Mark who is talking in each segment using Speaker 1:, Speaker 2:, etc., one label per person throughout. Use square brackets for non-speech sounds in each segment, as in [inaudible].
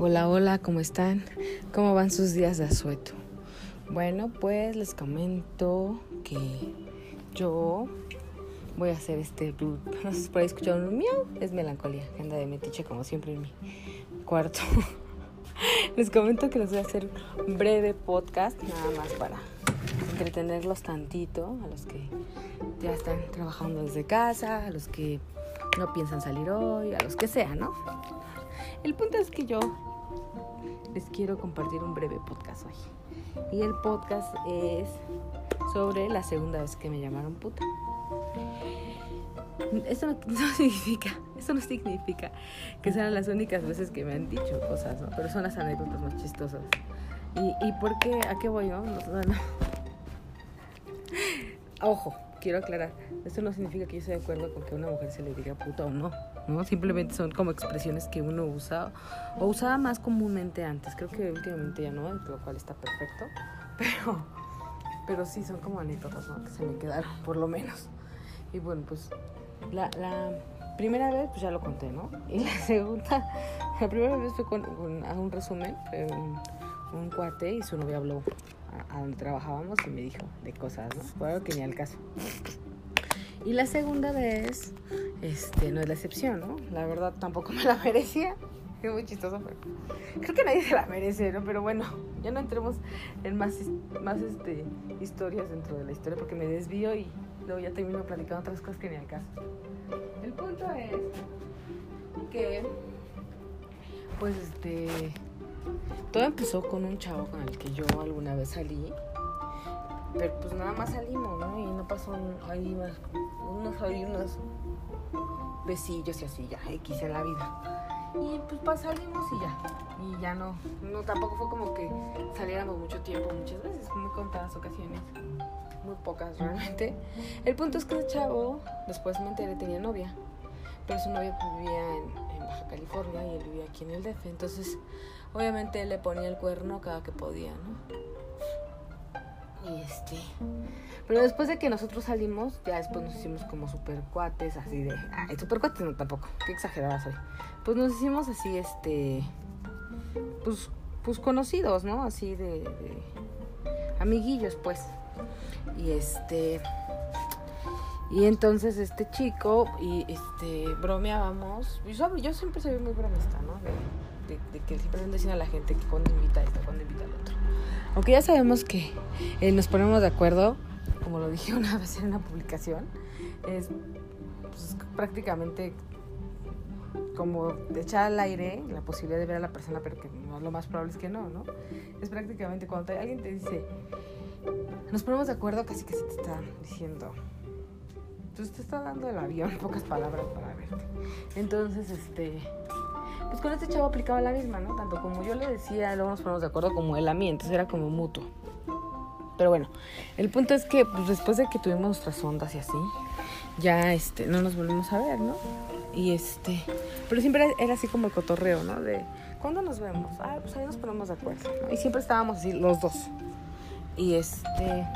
Speaker 1: Hola, hola, ¿cómo están? ¿Cómo van sus días de asueto? Bueno, pues les comento que yo voy a hacer este [laughs] No sé si por ahí escucharon un miau, es melancolía, agenda de metiche como siempre en mi cuarto. [laughs] les comento que les voy a hacer un breve podcast, nada más para entretenerlos tantito, a los que ya están trabajando desde casa, a los que no piensan salir hoy, a los que sea, ¿no? El punto es que yo quiero compartir un breve podcast hoy. Y el podcast es sobre la segunda vez que me llamaron puta. Eso [laughs] no, significa, eso no significa que sean las únicas veces que me han dicho cosas, ¿no? Pero son las anécdotas más chistosas. ¿Y, y por qué? ¿A qué voy, no, no. [laughs] Ojo, quiero aclarar, esto no significa que yo esté de acuerdo con que a una mujer se le diga puta o no, ¿no? Simplemente son como expresiones que uno usa o usaba más comúnmente antes. Creo que últimamente ya no, lo cual está perfecto, [laughs] pero, pero sí son como anécdotas, ¿no? Que se me quedaron, por lo menos. Y bueno, pues la, primera vez, pues ya lo conté, ¿no? Y la [laughs] segunda, la primera vez fue con, un resumen, un, un cuate y su novia habló a, donde trabajábamos y me dijo de cosas, ¿no? Fue que ni al caso. Y la segunda vez, este, no es la excepción, ¿no? La verdad tampoco me la merecía. [laughs] Es muy chistoso, pero creo que nadie se la merece, ¿no? Pero bueno, ya no entremos en más, más este, historias dentro de la historia porque me desvío y luego ya termino platicando otras cosas que ni al caso. El punto es que, pues, este, todo empezó con un chavo con el que yo alguna vez salí. Pero pues nada más salimos, ¿no? Y no pasó ahí unos, ahí unos besillos y así, ya, X en la vida. Y pues salimos y ya. Y ya no, no, tampoco fue como que saliéramos mucho tiempo, muchas veces, muy contadas ocasiones. Muy pocas realmente. El punto es que ese chavo, después me enteré, tenía novia. Pero su novia vivía en, en Baja California y él vivía aquí en el DF. Entonces, obviamente él le ponía el cuerno cada que podía, ¿no? Y este. Pero después de que nosotros salimos, ya después nos hicimos como super cuates, así de. Ay, super cuates no tampoco, qué exagerada soy. Pues nos hicimos así, este. Pues, pues conocidos, ¿no? Así de, de amiguillos, pues. Y este. Y entonces este chico, y este, bromeábamos. Yo, yo siempre soy muy bromista, ¿no? De, de, que siempre ando diciendo a la gente que cuando invita a esto, cuando invita al otro. Aunque ya sabemos que eh, nos ponemos de acuerdo, como lo dije [laughs] una vez en una publicación, es pues, prácticamente como de echar al aire la posibilidad de ver a la persona, pero que no, lo más probable es que no, ¿no? Es prácticamente cuando alguien te dice, nos ponemos de acuerdo, casi que se te está diciendo, entonces te está dando el avión, [laughs] pocas palabras para verte. Entonces, este, pues con este chavo aplicaba la misma, ¿no? Tanto como yo le decía, luego nos ponemos de acuerdo como él a mí, entonces era como mutuo. Pero bueno, el punto es que pues, después de que tuvimos nuestras ondas y así, ya este, no nos volvimos a ver, ¿no? Y este, pero siempre era así como el cotorreo, ¿no? De, ¿cuándo nos vemos? Ah, pues ahí nos ponemos de acuerdo. Y siempre estábamos así, los dos. Y este,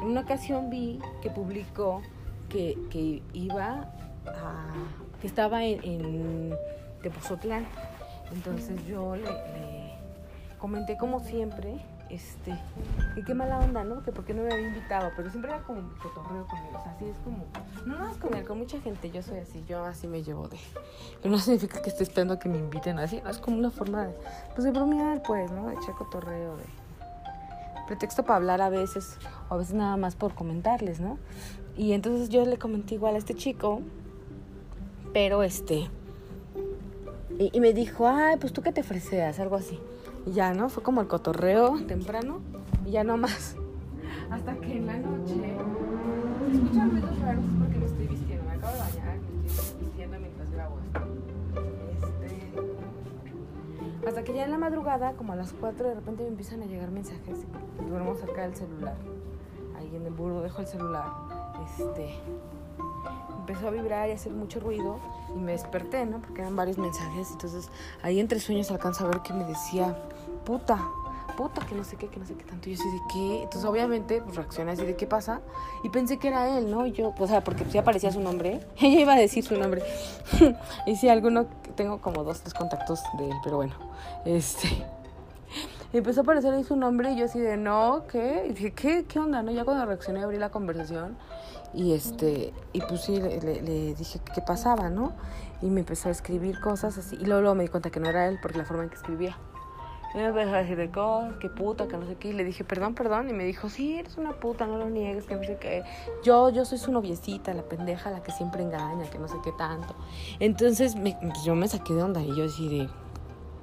Speaker 1: en una ocasión vi que publicó que, que iba a, que estaba en Tepozotlán. Entonces yo le, comenté como siempre, este, y qué mala onda, ¿no? Que porque no me había invitado, pero siempre era como cotorreo con él, o sea, así es como, no nada más con él, con mucha gente, yo soy así, yo así me llevo de, pero no significa que esté esperando que me inviten así, es como una forma de, pues de bromear, pues, ¿no? De echar cotorreo, de pretexto para hablar a veces, o a veces nada más por comentarles, ¿no? Y entonces yo le comenté igual a este chico, pero este, y, me dijo, ay, pues tú que te freseas, algo así. Y ya, ¿no? Fue como el cotorreo temprano y ya no más. Hasta que en la noche se escuchan ruidos raros porque me estoy vistiendo. Me acabo de bañar, me estoy vistiendo mientras grabo esto. Este... Hasta que ya en la madrugada, como a las 4, de repente me empiezan a llegar mensajes. Y duermo cerca del celular. Ahí en el burro dejo el celular. Este empezó a vibrar y a hacer mucho ruido y me desperté, ¿no? Porque eran varios mensajes. Entonces ahí entre sueños alcanza a ver que me decía, puta, puta, que no sé qué, que no sé qué tanto. Yo así de qué. Entonces obviamente pues reaccioné así de qué pasa. Y pensé que era él, ¿no? Y yo, o sea, porque sí aparecía su nombre. [laughs] Ella iba a decir su nombre. [laughs] y si alguno tengo como dos, tres contactos de él, pero bueno. Este. Empezó a aparecer ahí su nombre y yo así de, no, ¿qué? Y dije, ¿qué, qué onda? ¿No? Ya cuando reaccioné abrí la conversación y este, y pues sí, le, dije qué pasaba, ¿no? Y me empezó a escribir cosas así. Y luego, luego me di cuenta que no era él porque la forma en que escribía. Y me empezó a decir de cosas, qué puta, que no sé qué. Y le dije, perdón, perdón. Y me dijo, sí, eres una puta, no lo niegues, que no sé qué. Yo, yo soy su noviecita, la pendeja, la que siempre engaña, que no sé qué tanto. Entonces yo me saqué de onda y yo así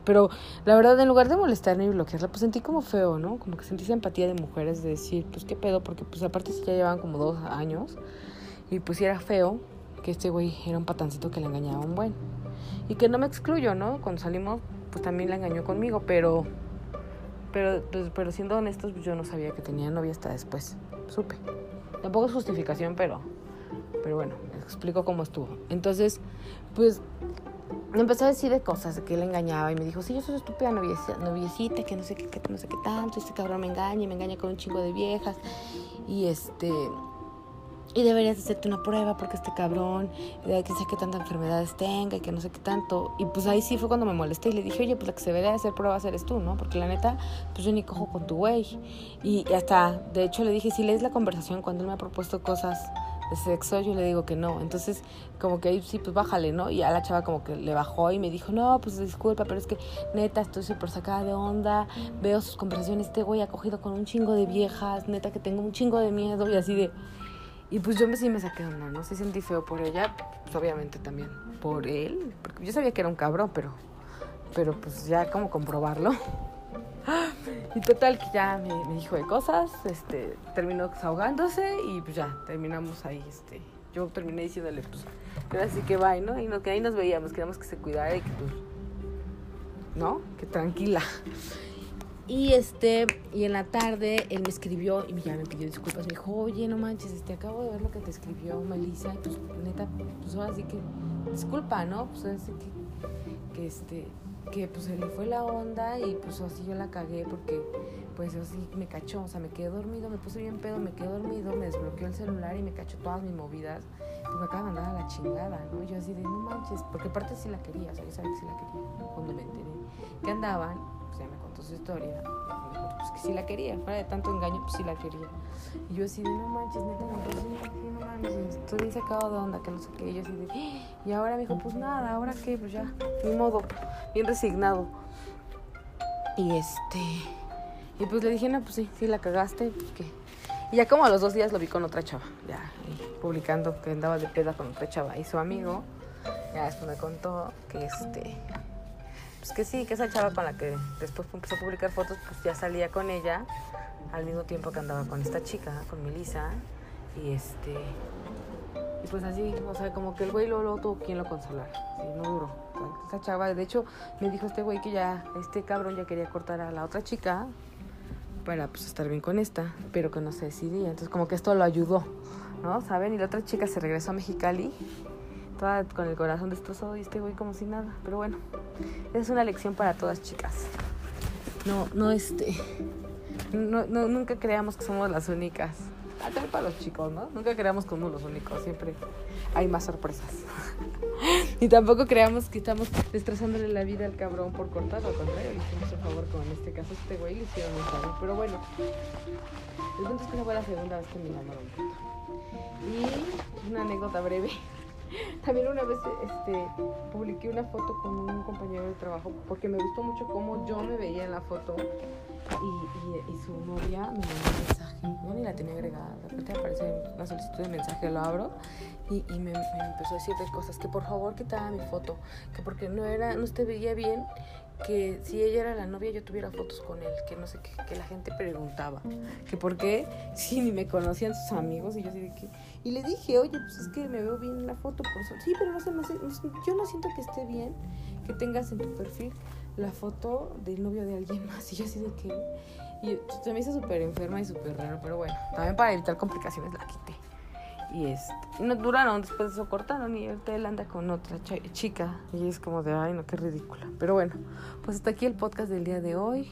Speaker 1: Pero la verdad, en lugar de molestarme y bloquearla, pues sentí como feo, ¿no? Como que sentí esa empatía de mujeres de decir, pues qué pedo, porque pues aparte sí ya llevaban como dos años. Y pues era feo que este güey era un patancito que le engañaba a un buen. Y que no me excluyo, ¿no? Cuando salimos pues también la engañó conmigo, pero pero pues, pero siendo honestos, pues, yo no sabía que tenía novia hasta después. Supe. Tampoco es justificación, pero pero bueno, explico cómo estuvo. Entonces, pues me empezó a decir de cosas de que él engañaba y me dijo, sí, yo soy estúpida noviecita, noviecita que no sé qué, que no sé qué tanto, este cabrón me engaña y me engaña con un chingo de viejas. Y este, y deberías hacerte una prueba porque este cabrón, que sé qué tantas enfermedades tenga y que no sé qué tanto. Y pues ahí sí fue cuando me molesté y le dije, oye, pues la que se debería hacer pruebas eres tú, ¿no? Porque la neta, pues yo ni cojo con tu güey. Y hasta, de hecho, le dije, si lees la conversación cuando él me ha propuesto cosas de sexo, yo le digo que no. Entonces, como que ahí sí, pues bájale, ¿no? Y a la chava como que le bajó y me dijo, no, pues disculpa, pero es que neta, estoy súper sacada de onda, veo sus conversaciones, este güey ha cogido con un chingo de viejas, neta que tengo un chingo de miedo y así de... Y pues yo me, sí me saqué onda, ¿no? Sí sentí feo por ella, pues obviamente también por él, porque yo sabía que era un cabrón, pero, pero pues ya como comprobarlo. Y total que ya me, dijo de cosas, este, terminó desahogándose y pues ya terminamos ahí, este, yo terminé diciéndole pues, que así que bye, ¿no? Y no, ahí nos veíamos, queríamos que se cuidara y que pues, ¿no? Que tranquila. Y este, y en la tarde él me escribió y ya me pidió disculpas. Me dijo, oye, no manches, este, acabo de ver lo que te escribió Melissa. Y pues, neta, pues ahora sí que, disculpa, ¿no? Pues así que, que este, que pues se le fue la onda y pues así yo la cagué porque pues así me cachó, o sea, me quedé dormido, me puse bien pedo, me quedé dormido, me desbloqueó el celular y me cachó todas mis movidas. Pues me acaba de mandar a la chingada, ¿no? Yo así de, no manches, porque aparte sí la quería, o sea, yo sabía que sí la quería, cuando me enteré que andaban ya me contó su historia. Me dijo, pues que sí la quería, fuera de tanto engaño, pues sí la quería. Y yo así de, no manches, neta, pues, sí, no manches, estoy bien sacado de onda, que no sé qué. Y yo así de, y ahora me dijo, pues nada, ahora qué, pues ya, mi modo, bien resignado. Y este, y pues le dije, no, pues sí, sí la cagaste, pues qué. Y ya como a los dos días lo vi con otra chava, ya, publicando que andaba de peda con otra chava. Y su amigo, ya después me contó que este, pues que sí, que esa chava con la que después empezó a publicar fotos, pues ya salía con ella al mismo tiempo que andaba con esta chica, con Melissa. Y este. Y pues así, o sea, como que el güey luego, tuvo quien lo consolar. Sí, no duró. esa chava, de hecho, me dijo este güey que ya, este cabrón ya quería cortar a la otra chica para pues estar bien con esta, pero que no se decidía. Entonces, como que esto lo ayudó, ¿no? ¿Saben? Y la otra chica se regresó a Mexicali con el corazón destrozado y este güey como si nada. Pero bueno, es una lección para todas chicas. No, no este. No, no, nunca creamos que somos las únicas. También para los chicos, ¿no? Nunca creamos que somos los únicos. Siempre hay más sorpresas. [laughs] y tampoco creamos que estamos destrozándole la vida al cabrón por cortar. Al contrario, le hicimos un favor, como en este caso este güey le hicieron un favor. Pero bueno, el punto es que no fue la segunda vez que me enamoraron. Y una anécdota breve. [laughs] También una vez este, publiqué una foto con un compañero de trabajo porque me gustó mucho cómo yo me veía en la foto y, y, su novia me mandó un mensaje. Yo ni la tenía agregada. De repente aparece una solicitud de mensaje, lo abro y, y me, empezó a decir de cosas que por favor quitara mi foto, que porque no era, no te veía bien que si ella era la novia yo tuviera fotos con él, que no sé qué, que la gente preguntaba, que por qué, [laughs] si ni me conocían sus amigos y yo así de que... Y le dije, oye, pues es que me veo bien en la foto, por sí, pero no sé, yo no siento que esté bien que tengas en tu perfil la foto del novio de alguien más y yo así de que... Y se me hizo súper enferma y súper raro, pero bueno, también para evitar complicaciones la quité. Y este, no duraron, después de eso cortaron y él anda con otra chica. Y es como de, ay, no, qué ridícula. Pero bueno, pues hasta aquí el podcast del día de hoy.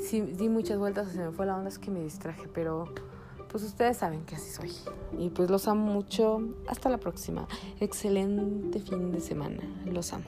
Speaker 1: Sí, di muchas vueltas, se me fue la onda, es que me distraje, pero pues ustedes saben que así soy. Y pues los amo mucho. Hasta la próxima. Excelente fin de semana. Los amo.